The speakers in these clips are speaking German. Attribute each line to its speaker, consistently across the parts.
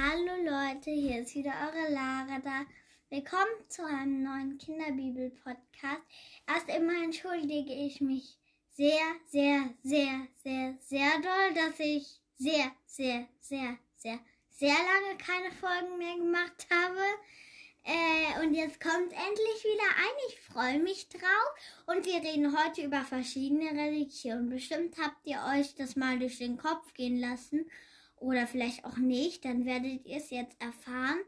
Speaker 1: Hallo Leute, hier ist wieder eure Lara da. Willkommen zu einem neuen Kinderbibel-Podcast. Erst einmal entschuldige ich mich sehr, sehr, sehr, sehr, sehr doll, dass ich sehr, sehr, sehr, sehr, sehr lange keine Folgen mehr gemacht habe. Äh, und jetzt kommt endlich wieder ein. Ich freue mich drauf. Und wir reden heute über verschiedene Religionen. Bestimmt habt ihr euch das mal durch den Kopf gehen lassen oder vielleicht auch nicht, dann werdet ihr es jetzt erfahren.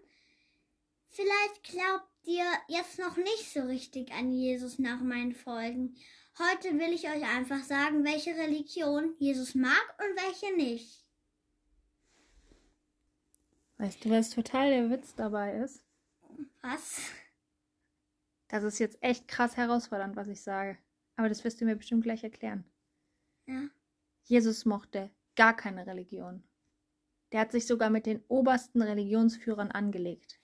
Speaker 1: Vielleicht glaubt ihr jetzt noch nicht so richtig an Jesus nach meinen Folgen. Heute will ich euch einfach sagen, welche Religion Jesus mag und welche nicht.
Speaker 2: Weißt du, was total der Witz dabei ist?
Speaker 1: Was?
Speaker 2: Das ist jetzt echt krass herausfordernd, was ich sage. Aber das wirst du mir bestimmt gleich erklären.
Speaker 1: Ja.
Speaker 2: Jesus mochte gar keine Religion. Der hat sich sogar mit den obersten Religionsführern angelegt.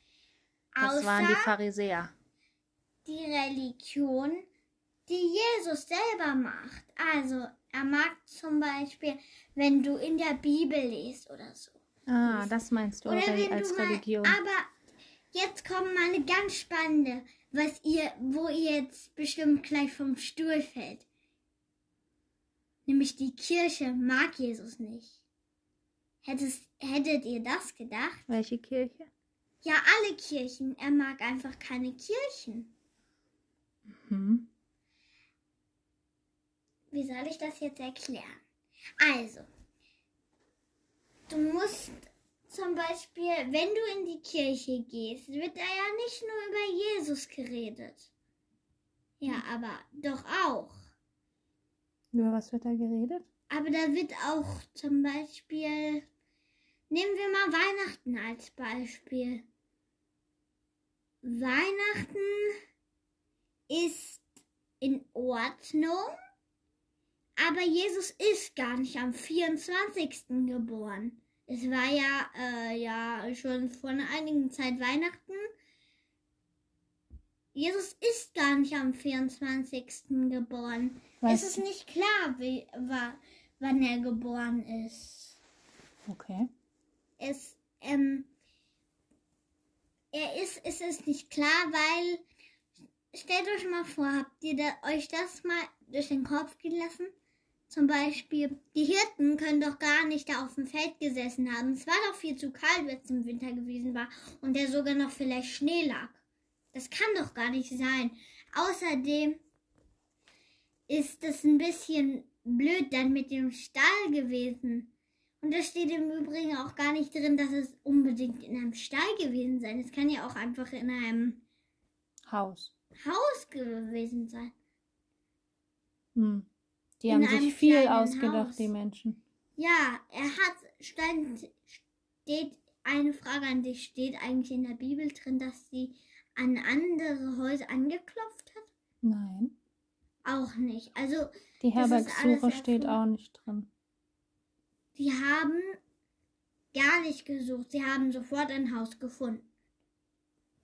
Speaker 2: Das
Speaker 1: Außer
Speaker 2: waren die Pharisäer.
Speaker 1: die Religion, die Jesus selber macht. Also, er mag zum Beispiel, wenn du in der Bibel liest oder so.
Speaker 2: Ah, das meinst du
Speaker 1: Oder wenn
Speaker 2: als
Speaker 1: du mal,
Speaker 2: Religion.
Speaker 1: aber jetzt kommt mal eine ganz spannende, was ihr, wo ihr jetzt bestimmt gleich vom Stuhl fällt. Nämlich die Kirche mag Jesus nicht. Hättest, hättet ihr das gedacht?
Speaker 2: Welche Kirche?
Speaker 1: Ja, alle Kirchen. Er mag einfach keine Kirchen.
Speaker 2: Hm.
Speaker 1: Wie soll ich das jetzt erklären? Also, du musst zum Beispiel, wenn du in die Kirche gehst, wird da ja nicht nur über Jesus geredet. Ja, aber doch auch.
Speaker 2: Über was wird da geredet?
Speaker 1: Aber da wird auch zum Beispiel, nehmen wir mal Weihnachten als Beispiel. Weihnachten ist in Ordnung, aber Jesus ist gar nicht am 24. geboren. Es war ja, äh, ja schon vor einer einigen Zeit Weihnachten. Jesus ist gar nicht am 24. geboren.
Speaker 2: Weißt
Speaker 1: es ist nicht klar, wie, wa, wann er geboren ist.
Speaker 2: Okay.
Speaker 1: Es, ähm, er ist, es ist nicht klar, weil, stellt euch mal vor, habt ihr da, euch das mal durch den Kopf gehen lassen? Zum Beispiel, die Hirten können doch gar nicht da auf dem Feld gesessen haben. Es war doch viel zu kalt, wenn es im Winter gewesen war und der sogar noch vielleicht Schnee lag. Das kann doch gar nicht sein. Außerdem ist es ein bisschen blöd dann mit dem Stall gewesen. Und da steht im Übrigen auch gar nicht drin, dass es unbedingt in einem Stall gewesen sein. Es kann ja auch einfach in einem
Speaker 2: Haus.
Speaker 1: Haus gewesen sein.
Speaker 2: Hm. Die
Speaker 1: In
Speaker 2: haben sich viel ausgedacht,
Speaker 1: Haus.
Speaker 2: die Menschen.
Speaker 1: Ja, er hat, stand, steht, eine Frage an dich, steht eigentlich in der Bibel drin, dass sie an andere Häuser angeklopft hat?
Speaker 2: Nein.
Speaker 1: Auch nicht. Also,
Speaker 2: Die Herbergssuche steht auch nicht drin.
Speaker 1: Die haben gar nicht gesucht. Sie haben sofort ein Haus gefunden.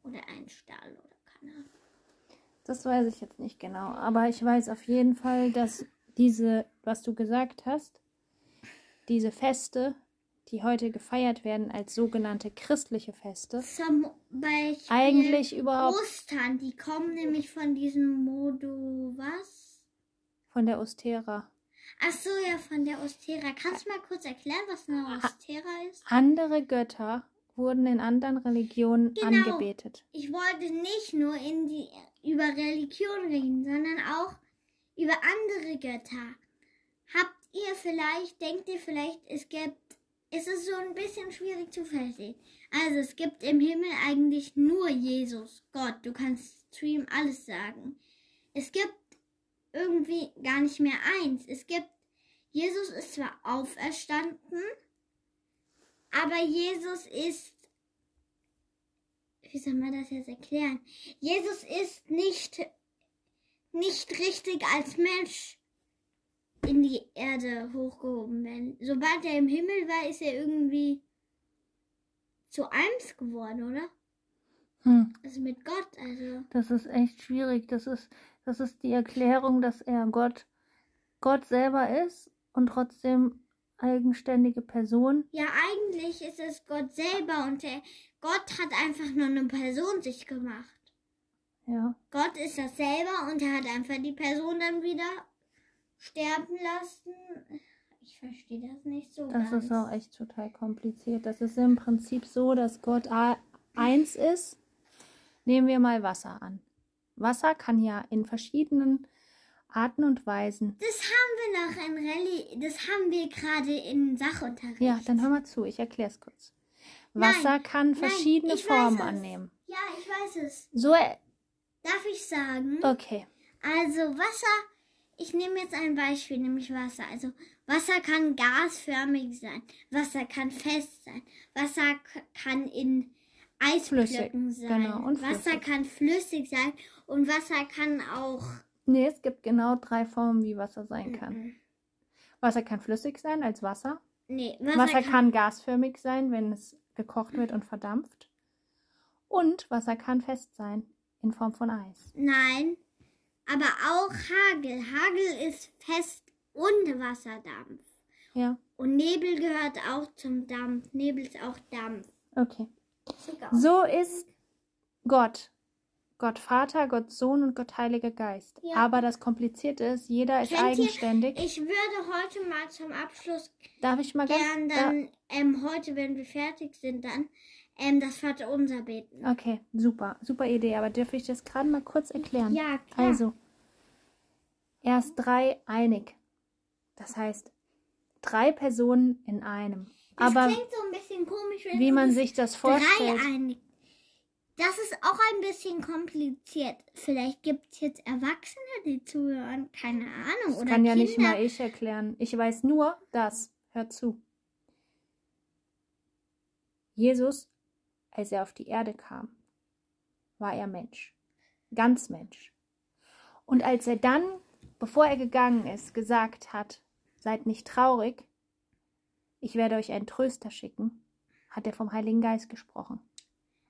Speaker 1: Oder einen Stall oder keine Ahnung.
Speaker 2: Das weiß ich jetzt nicht genau. Aber ich weiß auf jeden Fall, dass diese, was du gesagt hast, diese Feste, die heute gefeiert werden als sogenannte christliche Feste,
Speaker 1: Zum Beispiel
Speaker 2: eigentlich überhaupt
Speaker 1: Ostern, die kommen nämlich von diesem Modo was?
Speaker 2: von der Ostera.
Speaker 1: Ach so, ja, von der Ostera. Kannst du mal kurz erklären, was eine. Ostera ist?
Speaker 2: Andere Götter wurden in anderen Religionen
Speaker 1: Genau.
Speaker 2: angebetet.
Speaker 1: Ich wollte nicht nur in die, über Religion reden, sondern auch über andere Götter. Habt ihr vielleicht, denkt ihr vielleicht, es gibt, es ist so ein bisschen schwierig zu verstehen. Also es gibt im Himmel eigentlich nur Jesus, Gott. Du kannst zu ihm alles sagen. Es gibt irgendwie gar nicht mehr eins. Es gibt, Jesus ist zwar auferstanden, aber Jesus ist wie soll man das jetzt erklären? Jesus ist nicht, nicht richtig als Mensch in die Erde hochgehoben werden. Sobald er im Himmel war, ist er irgendwie zu eins geworden, oder?
Speaker 2: Hm,
Speaker 1: Also mit Gott, also.
Speaker 2: das ist echt schwierig. Das ist, das ist die Erklärung, dass er Gott, Gott selber ist und trotzdem eigenständige Person.
Speaker 1: Ja, eigentlich ist es Gott selber und der Gott hat einfach nur eine Person sich gemacht.
Speaker 2: Ja.
Speaker 1: Gott ist das selber und er hat einfach die Person dann wieder sterben lassen. Ich verstehe das nicht so
Speaker 2: Das
Speaker 1: ganz.
Speaker 2: ist auch echt total kompliziert. Das ist im Prinzip so, dass Gott eins ist. Nehmen wir mal Wasser an. Wasser kann ja in verschiedenen Arten und Weisen.
Speaker 1: Das haben wir noch in Rallye, das haben wir gerade in Sachunterricht.
Speaker 2: Ja, dann hör mal zu, ich erkläre es kurz. Wasser
Speaker 1: Nein,
Speaker 2: kann
Speaker 1: nein,
Speaker 2: verschiedene
Speaker 1: weiß
Speaker 2: Formen annehmen.
Speaker 1: Ja, ich weiß es.
Speaker 2: So, äh,
Speaker 1: Darf ich sagen?
Speaker 2: okay.
Speaker 1: Also Wasser, ich nehme jetzt ein Beispiel, nämlich Wasser. Also Wasser kann gasförmig sein, Wasser kann fest sein, Wasser kann in Eisblöcken
Speaker 2: Flüssig,
Speaker 1: sein,
Speaker 2: genau, und
Speaker 1: Wasser
Speaker 2: flüssig.
Speaker 1: kann flüssig sein und Wasser kann auch
Speaker 2: Nee, es gibt genau drei Formen, wie Wasser sein kann.
Speaker 1: Mhm.
Speaker 2: Wasser kann flüssig sein als Wasser.
Speaker 1: nee, Wasser,
Speaker 2: Wasser
Speaker 1: kann,
Speaker 2: kann gasförmig sein, wenn es gekocht wird und verdampft. Und Wasser kann fest sein in Form von Eis.
Speaker 1: nein, aber auch Hagel. Hagel ist fest und Wasserdampf.
Speaker 2: Ja,
Speaker 1: Und Nebel gehört auch zum Dampf. Nebel ist auch Dampf.
Speaker 2: okay. So ist Gott. Gott Vater, Gott Sohn und Gott Heiliger Geist.
Speaker 1: Ja.
Speaker 2: Aber das Komplizierte ist, jeder ist
Speaker 1: Kennt ihr-
Speaker 2: eigenständig.
Speaker 1: Ich würde heute mal zum Abschluss
Speaker 2: Darf ich mal ganz...
Speaker 1: gern dann ähm, heute, wenn wir fertig sind, dann ähm, das Vaterunser beten.
Speaker 2: Da, okay, super. Super Idee. Aber dürfe ich das gerade mal kurz erklären?
Speaker 1: Ja, klar.
Speaker 2: Also, erst drei einig. Das heißt, drei Personen in einem.
Speaker 1: Das
Speaker 2: Aber
Speaker 1: klingt so ein bisschen komisch, wenn
Speaker 2: wie man
Speaker 1: das
Speaker 2: sich das vorstellt.
Speaker 1: Dreieinig. Das ist auch ein bisschen kompliziert. Vielleicht gibt es jetzt Erwachsene, die zuhören. Keine Ahnung.
Speaker 2: Das
Speaker 1: Oder
Speaker 2: kann ja
Speaker 1: Kinder.
Speaker 2: nicht mal ich erklären. Ich weiß nur, dass, hör zu, Jesus, als er auf die Erde kam, war er Mensch. Ganz Mensch. Und als er dann, bevor er gegangen ist, gesagt hat, seid nicht traurig, ich werde euch einen Tröster schicken, hat er vom Heiligen Geist gesprochen.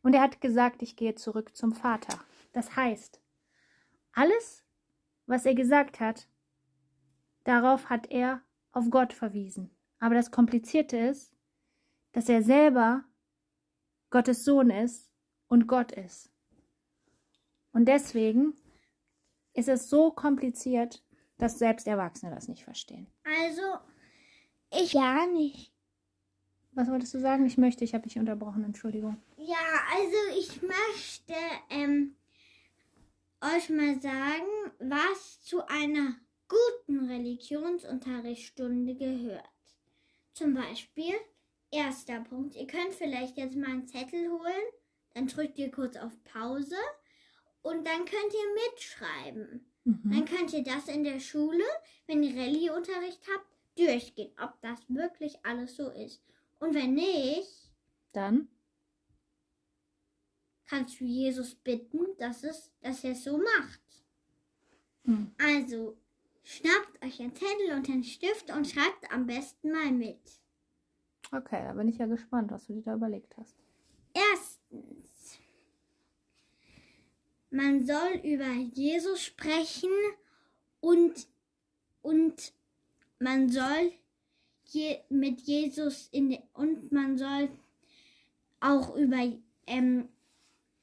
Speaker 2: Und er hat gesagt, ich gehe zurück zum Vater. Das heißt, alles, was er gesagt hat, darauf hat er auf Gott verwiesen. Aber das Komplizierte ist, dass er selber Gottes Sohn ist und Gott ist. Und deswegen ist es so kompliziert, dass selbst Erwachsene das nicht verstehen.
Speaker 1: Also, ich gar nicht.
Speaker 2: Was wolltest du sagen? Ich möchte, ich habe dich unterbrochen, Entschuldigung.
Speaker 1: Ja, also ich möchte ähm, euch mal sagen, was zu einer guten Religionsunterrichtsstunde gehört. Zum Beispiel, erster Punkt, ihr könnt vielleicht jetzt mal einen Zettel holen, dann drückt ihr kurz auf Pause und dann könnt ihr mitschreiben. Dann
Speaker 2: Mhm.
Speaker 1: könnt ihr das in der Schule, wenn ihr Rallye-Unterricht habt, durchgehen, ob das wirklich alles so ist. Und wenn nicht,
Speaker 2: Dann,
Speaker 1: kannst du Jesus bitten, dass, es, dass er es so macht.
Speaker 2: hm,
Speaker 1: Also, schnappt euch einen Zettel und einen Stift und schreibt am besten mal mit.
Speaker 2: okay, da bin ich ja gespannt, was du dir da überlegt hast.
Speaker 1: Erstens, man soll über Jesus sprechen und, und man soll je, mit Jesus in de, und man soll auch über, ähm,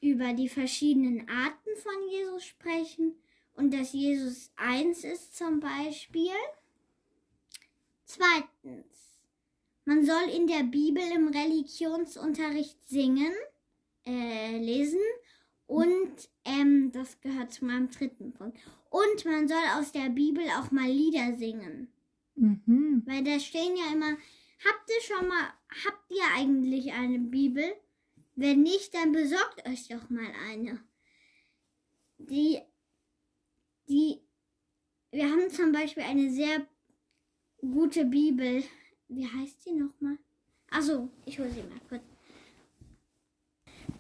Speaker 1: über die verschiedenen Arten von Jesus sprechen und dass Jesus eins ist zum Beispiel. Zweitens, man soll in der Bibel im Religionsunterricht singen, äh, lesen und ähm, das gehört zu meinem dritten Punkt. Und man soll aus der Bibel auch mal Lieder singen.
Speaker 2: Mhm.
Speaker 1: Weil da stehen ja immer, habt ihr schon mal, habt ihr eigentlich eine Bibel? Wenn nicht, dann besorgt euch doch mal eine. Die, die, wir haben zum Beispiel eine sehr gute Bibel. Wie heißt die nochmal? Achso, ich hole sie mal kurz.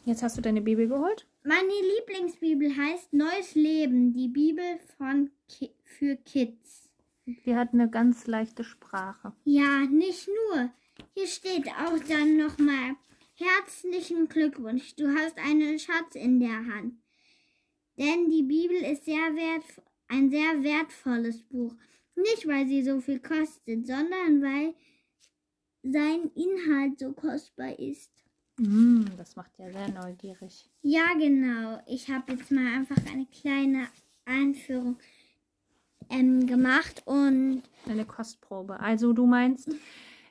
Speaker 2: Jetzt hast du deine Bibel geholt?
Speaker 1: Meine Lieblingsbibel heißt Neues Leben, die Bibel von Ki für Kids.
Speaker 2: Die hat eine ganz leichte Sprache.
Speaker 1: Ja, nicht nur. Hier steht auch dann nochmal herzlichen Glückwunsch. Du hast einen Schatz in der Hand. Denn die Bibel ist sehr wert, ein sehr wertvolles Buch. Nicht, weil sie so viel kostet, sondern weil sein Inhalt so kostbar ist.
Speaker 2: Mm, das macht ja sehr neugierig.
Speaker 1: Ja, genau. Ich habe jetzt mal einfach eine kleine Einführung ähm, gemacht und
Speaker 2: Eine Kostprobe. Also du meinst,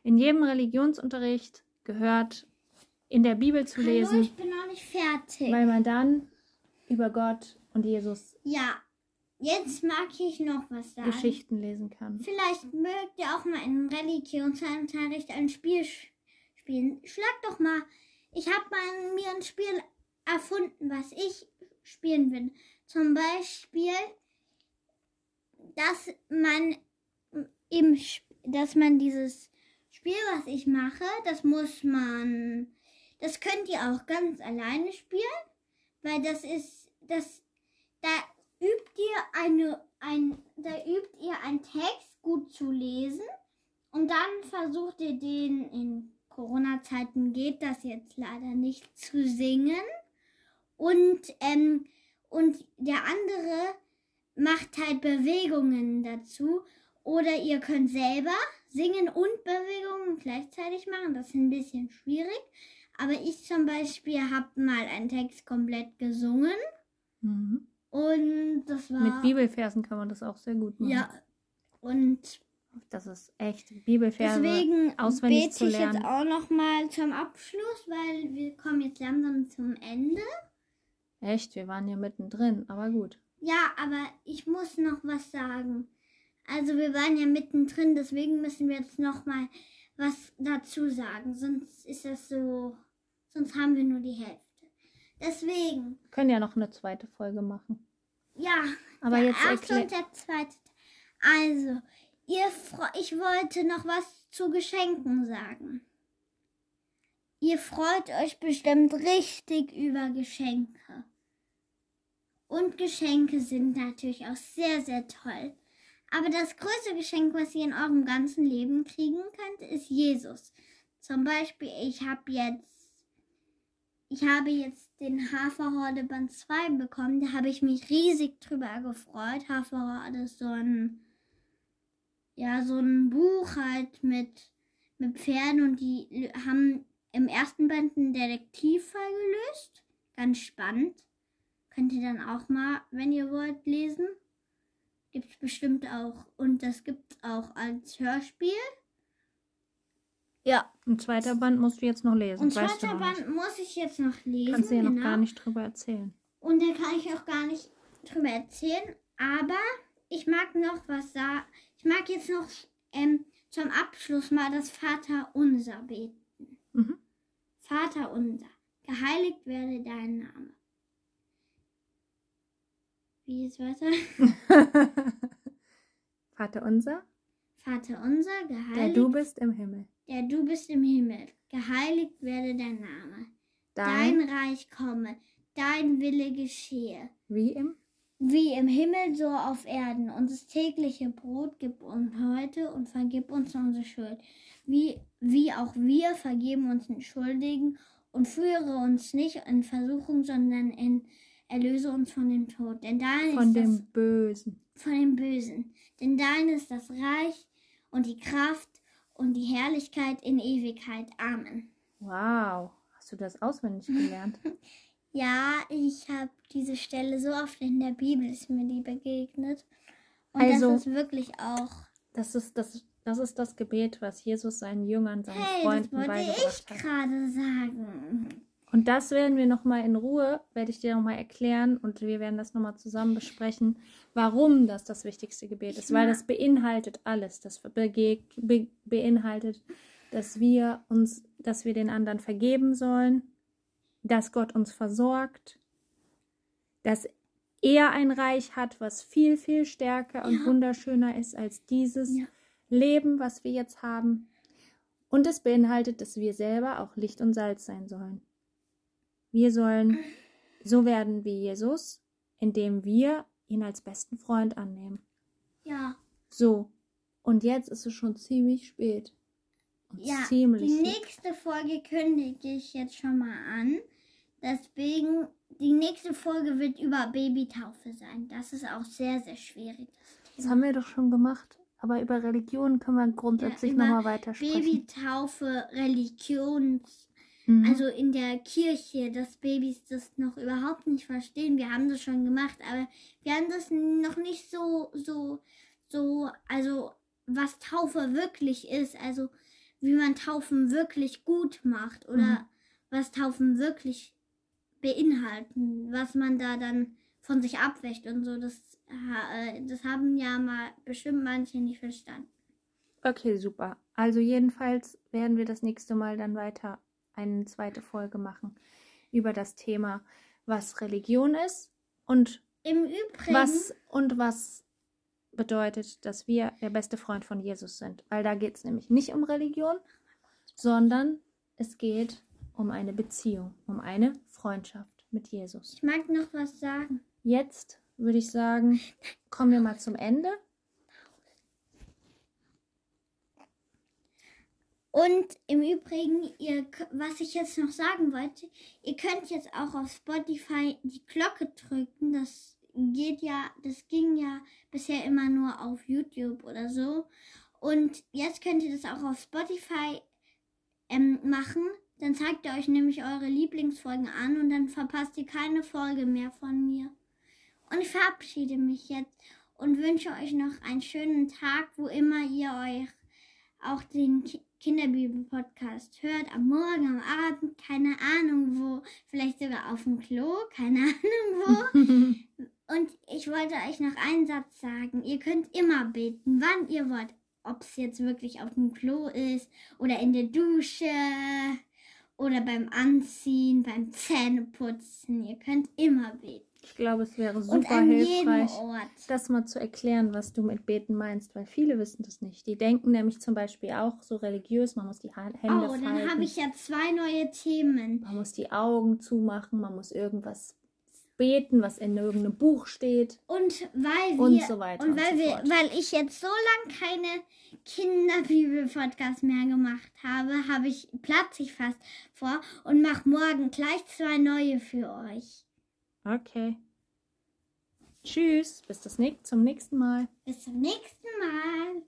Speaker 2: in jedem Religionsunterricht gehört in der Bibel zu
Speaker 1: Hallo,
Speaker 2: lesen,
Speaker 1: ich bin noch nicht fertig.
Speaker 2: weil man dann über Gott und Jesus
Speaker 1: Ja, jetzt mag ich noch was sagen.
Speaker 2: Geschichten lesen kann.
Speaker 1: Vielleicht mögt ihr auch mal im Religionsunterricht ein Spiel spielen. Schlag doch mal. Ich habe mal mir ein Spiel erfunden, was ich spielen will. Zum Beispiel, dass man im, dass man dieses Spiel, was ich mache, das muss man, das könnt ihr auch ganz alleine spielen, weil das ist, das, da übt ihr eine, ein, da übt ihr einen Text gut zu lesen und dann versucht ihr den in Corona-Zeiten geht das jetzt leider nicht zu singen und ähm, und der andere macht halt Bewegungen dazu oder ihr könnt selber singen und Bewegungen gleichzeitig machen. Das ist ein bisschen schwierig. Aber ich zum Beispiel habe mal einen Text komplett gesungen
Speaker 2: Mhm.
Speaker 1: und das war
Speaker 2: Mit Bibelversen kann man das auch sehr gut machen.
Speaker 1: ja und
Speaker 2: Das ist echt Bibelverse.
Speaker 1: deswegen
Speaker 2: auswendig
Speaker 1: bete
Speaker 2: zu
Speaker 1: ich jetzt
Speaker 2: lernen.
Speaker 1: auch noch mal zum Abschluss, weil wir kommen jetzt langsam zum Ende.
Speaker 2: Echt, wir waren ja mittendrin, aber gut.
Speaker 1: Ja, aber ich muss noch was sagen. Also wir waren ja mittendrin, deswegen müssen wir jetzt noch mal was dazu sagen. Sonst ist das so, sonst haben wir nur die Hälfte. Deswegen,
Speaker 2: Wir können ja noch eine zweite Folge machen.
Speaker 1: ja,
Speaker 2: Aber
Speaker 1: der
Speaker 2: jetzt
Speaker 1: erste
Speaker 2: erklär.
Speaker 1: und der zweite. Also, ihr fre- ich wollte noch was zu Geschenken sagen. Ihr freut euch bestimmt richtig über Geschenke. Und Geschenke sind natürlich auch sehr, sehr toll. Aber das größte Geschenk, was ihr in eurem ganzen Leben kriegen könnt, ist Jesus. Zum Beispiel, ich habe jetzt, ich habe jetzt den Haferhorde Band 2 bekommen. Da habe ich mich riesig drüber gefreut. Haferhorde ist so ein, ja, so ein Buch halt mit, mit Pferden und die haben im ersten Band einen Detektivfall gelöst. Ganz spannend. Könnt ihr dann auch mal, wenn ihr wollt, lesen. Gibt's bestimmt auch. Und das gibt's auch als Hörspiel. Ja.
Speaker 2: Ein zweiter Band musst du jetzt noch lesen. Weißt du
Speaker 1: zweiter
Speaker 2: noch nicht.
Speaker 1: Band muss ich jetzt noch lesen.
Speaker 2: Kannst du ja noch
Speaker 1: genau.
Speaker 2: gar nicht drüber erzählen.
Speaker 1: Und da kann ich auch gar nicht drüber erzählen. Aber ich mag noch was sagen. Ich mag jetzt noch ähm, zum Abschluss mal das Vater unser beten.
Speaker 2: Mhm.
Speaker 1: Vater unser, geheiligt werde dein Name. Wie ist weiter?
Speaker 2: Vater unser,
Speaker 1: Vater unser,
Speaker 2: der
Speaker 1: geheiligt,
Speaker 2: du bist im Himmel.
Speaker 1: der du bist im Himmel. Geheiligt werde dein Name.
Speaker 2: Dein,
Speaker 1: Dein Reich komme, dein Wille geschehe.
Speaker 2: wie im
Speaker 1: Wie im Himmel, so auf Erden. Unser tägliche Brot gib uns heute und vergib uns unsere Schuld. Wie, wie auch wir vergeben uns den Schuldigen und führe uns nicht in Versuchung, sondern in, erlöse uns von dem Tod. Denn dein
Speaker 2: von
Speaker 1: ist das,
Speaker 2: dem Bösen.
Speaker 1: von dem Bösen. Denn dein ist das Reich und die Kraft und die Herrlichkeit in Ewigkeit. Amen.
Speaker 2: Wow, hast du das auswendig gelernt?
Speaker 1: Ja, ich habe diese Stelle so oft in der Bibel ist mir die begegnet. Und
Speaker 2: Also-
Speaker 1: das ist wirklich auch.
Speaker 2: Das ist das, das ist das Gebet, was Jesus seinen Jüngern, seinen
Speaker 1: Hey, das
Speaker 2: Freunden
Speaker 1: wollte
Speaker 2: beigebracht
Speaker 1: ich
Speaker 2: hat.
Speaker 1: gerade sagen.
Speaker 2: Und das werden wir nochmal in Ruhe, werde ich dir nochmal erklären und wir werden das nochmal zusammen besprechen, warum das das wichtigste Gebet ist. Weil das beinhaltet alles. Das be beinhaltet, dass wir uns, dass wir den anderen vergeben sollen, dass Gott uns versorgt, dass er ein Reich hat, was viel, viel stärker und
Speaker 1: Ja.
Speaker 2: wunderschöner ist als dieses
Speaker 1: Ja.
Speaker 2: Leben, was wir jetzt haben. Und es beinhaltet, dass wir selber auch Licht und Salz sein sollen. Wir sollen so werden wie Jesus, indem wir ihn als besten Freund annehmen.
Speaker 1: Ja,
Speaker 2: So. Und jetzt ist es schon ziemlich spät. Und
Speaker 1: ja.
Speaker 2: ziemlich
Speaker 1: Die
Speaker 2: spät.
Speaker 1: nächste Folge kündige ich jetzt schon mal an. Deswegen, die nächste Folge wird über Babytaufe sein. Das ist auch sehr, sehr schwierig.
Speaker 2: Das haben wir doch schon gemacht. Aber über Religion können wir grundsätzlich
Speaker 1: über
Speaker 2: nochmal weiter sprechen.
Speaker 1: Babytaufe, Religions,
Speaker 2: Mhm.
Speaker 1: also in der Kirche, dass Babys das noch überhaupt nicht verstehen. Wir haben das schon gemacht, aber wir haben das noch nicht so, so, so, also was Taufe wirklich ist, also wie man Taufen wirklich gut macht oder
Speaker 2: Mhm.
Speaker 1: was Taufen wirklich beinhalten, was man da dann von sich abwächt und so. Das, äh, das haben ja mal bestimmt manche nicht verstanden.
Speaker 2: Okay, super. Also jedenfalls werden wir das nächste Mal dann weiter eine zweite Folge machen über das Thema, was Religion ist und
Speaker 1: Im Übrigen,
Speaker 2: was und was bedeutet, dass wir der beste Freund von Jesus sind. Weil da geht es nämlich nicht um Religion, sondern es geht um eine Beziehung, um eine Freundschaft mit Jesus.
Speaker 1: ich mag noch was sagen.
Speaker 2: Jetzt würde ich sagen, kommen wir mal zum Ende.
Speaker 1: Und im Übrigen, ihr, was ich jetzt noch sagen wollte, ihr könnt jetzt auch auf Spotify die Glocke drücken. Das geht ja, das ging ja bisher immer nur auf YouTube oder so. Und jetzt könnt ihr das auch auf Spotify ähm, machen. Dann zeigt ihr euch nämlich eure Lieblingsfolgen an und dann verpasst ihr keine Folge mehr von mir. Und ich verabschiede mich jetzt und wünsche euch noch einen schönen Tag, wo immer ihr euch auch den Kinderbibel-Podcast hört, am Morgen, am Abend, keine Ahnung wo, vielleicht sogar auf dem Klo, keine Ahnung wo. Und ich wollte euch noch einen Satz sagen. Ihr könnt immer beten, wann ihr wollt. Ob es jetzt wirklich auf dem Klo ist oder in der Dusche oder beim Anziehen, beim Zähneputzen. Ihr könnt immer beten.
Speaker 2: Ich glaube, es wäre
Speaker 1: Und
Speaker 2: super hilfreich, das mal zu erklären, was du mit Beten meinst, weil viele wissen das nicht. Die denken nämlich zum Beispiel auch so religiös, man muss die Hände
Speaker 1: Oh, dann
Speaker 2: falten,
Speaker 1: habe ich ja zwei neue Themen.
Speaker 2: man muss die Augen zumachen, man muss irgendwas beten, was in irgendeinem Buch steht.
Speaker 1: Und weil wir
Speaker 2: Und so weiter
Speaker 1: und
Speaker 2: und
Speaker 1: weil
Speaker 2: so
Speaker 1: wir weil ich jetzt so lange keine Kinderbibel-Podcast mehr gemacht habe, habe ich platze ich fast vor und mache morgen gleich zwei neue für euch.
Speaker 2: Okay. Tschüss, bis das zum nächsten Mal.
Speaker 1: Bis zum nächsten Mal.